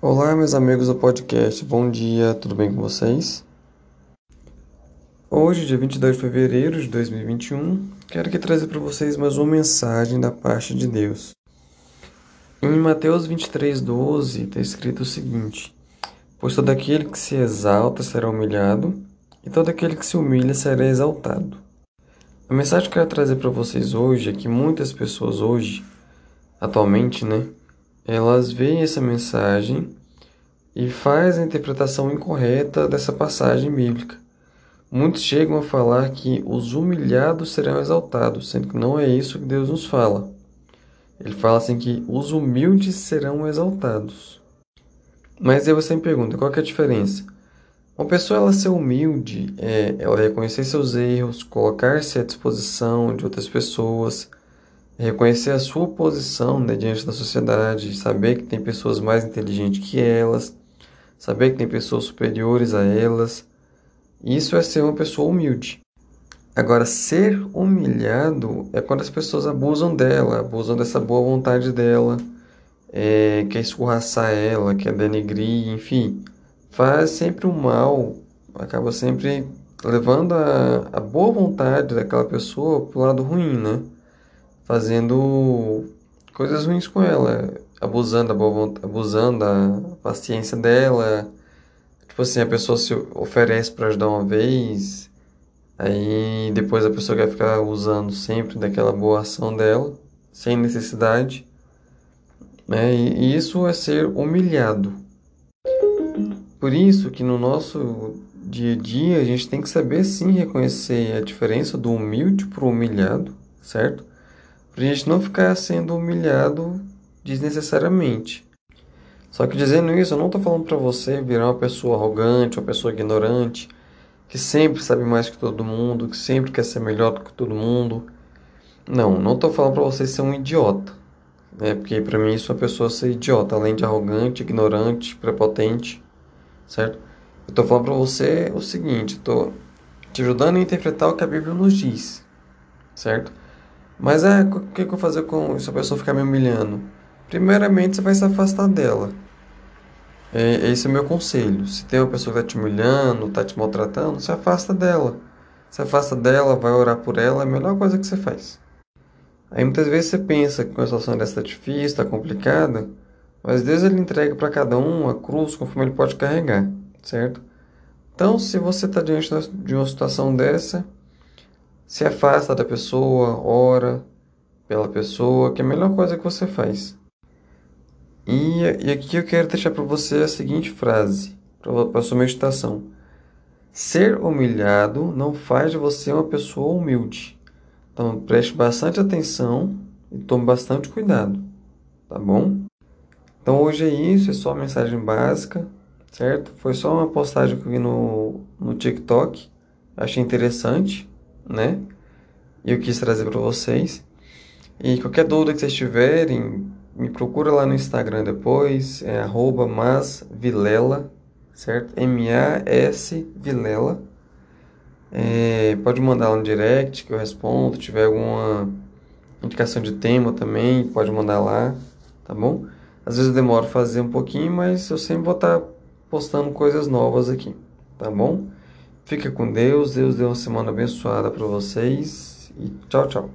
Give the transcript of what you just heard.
Olá, meus amigos do podcast, bom dia, tudo bem com vocês? Hoje, dia 22 de fevereiro de 2021, quero aqui trazer para vocês mais uma mensagem da parte de Deus. Em Mateus 23, 12, está escrito o seguinte: Pois todo aquele que se exalta será humilhado, e todo aquele que se humilha será exaltado. A mensagem que eu quero trazer para vocês hoje é que muitas pessoas hoje, atualmente, né, elas veem essa mensagem e faz a interpretação incorreta dessa passagem bíblica. Muitos chegam a falar que os humilhados serão exaltados, sendo que não é isso que Deus nos fala. Ele fala assim que os humildes serão exaltados. Mas aí você me pergunta, qual é a diferença? Uma pessoa ela ser humilde é ela reconhecer seus erros, colocar-se à disposição de outras pessoas, reconhecer a sua posição né, diante da sociedade, saber que tem pessoas mais inteligentes que elas, saber que tem pessoas superiores a elas. Isso é ser uma pessoa humilde. Agora, ser humilhado é quando as pessoas abusam dela, abusam dessa boa vontade dela, é, quer escorraçar ela, quer denegrir, enfim, faz sempre o mal, acaba sempre levando a, a boa vontade daquela pessoa para o lado ruim, né? Fazendo coisas ruins com ela, abusando da boa vontade, abusando da paciência dela. Tipo assim, a pessoa se oferece para ajudar uma vez, aí depois a pessoa quer ficar usando sempre daquela boa ação dela, sem necessidade. Né? E isso é ser humilhado. Por isso que no nosso dia a dia a gente tem que saber sim reconhecer a diferença do humilde para o humilhado, certo? Para a gente não ficar sendo humilhado desnecessariamente. Só que dizendo isso, eu não estou falando para você virar uma pessoa arrogante, uma pessoa ignorante, que sempre sabe mais que todo mundo, que sempre quer ser melhor do que todo mundo. Não, não estou falando para você ser um idiota, né? Porque para mim isso é uma pessoa ser idiota, além de arrogante, ignorante, prepotente, certo? Eu estou falando para você o seguinte, estou te ajudando a interpretar o que a Bíblia nos diz, certo? Mas é, o que, que eu vou fazer com se a pessoa ficar me humilhando? Primeiramente, você vai se afastar dela. É, esse é o meu conselho. Se tem uma pessoa que está te humilhando, está te maltratando, se afasta dela. Se afasta dela, vai orar por ela, é a melhor coisa que você faz. Aí muitas vezes você pensa que a situação dessa está difícil, está complicada, mas Deus ele entrega para cada um a cruz conforme ele pode carregar, certo? Então, se você está diante de uma situação dessa, se afasta da pessoa, ora pela pessoa, que é a melhor coisa que você faz. E, e aqui eu quero deixar para você a seguinte frase, para a sua meditação. Ser humilhado não faz de você uma pessoa humilde. Então preste bastante atenção e tome bastante cuidado, tá bom? Então hoje é isso, é só uma mensagem básica, certo? Foi só uma postagem que eu vi no, no TikTok, achei interessante né? E eu quis trazer para vocês. E qualquer dúvida que vocês tiverem, me procura lá no Instagram depois, é masvilela, certo? M-A-S Vilela. É, pode mandar lá no direct que eu respondo. Se tiver alguma indicação de tema também, pode mandar lá, tá bom? Às vezes eu demoro fazer um pouquinho, mas eu sempre vou estar tá postando coisas novas aqui, tá bom? Fica com Deus, Deus dê uma semana abençoada para vocês e tchau, tchau.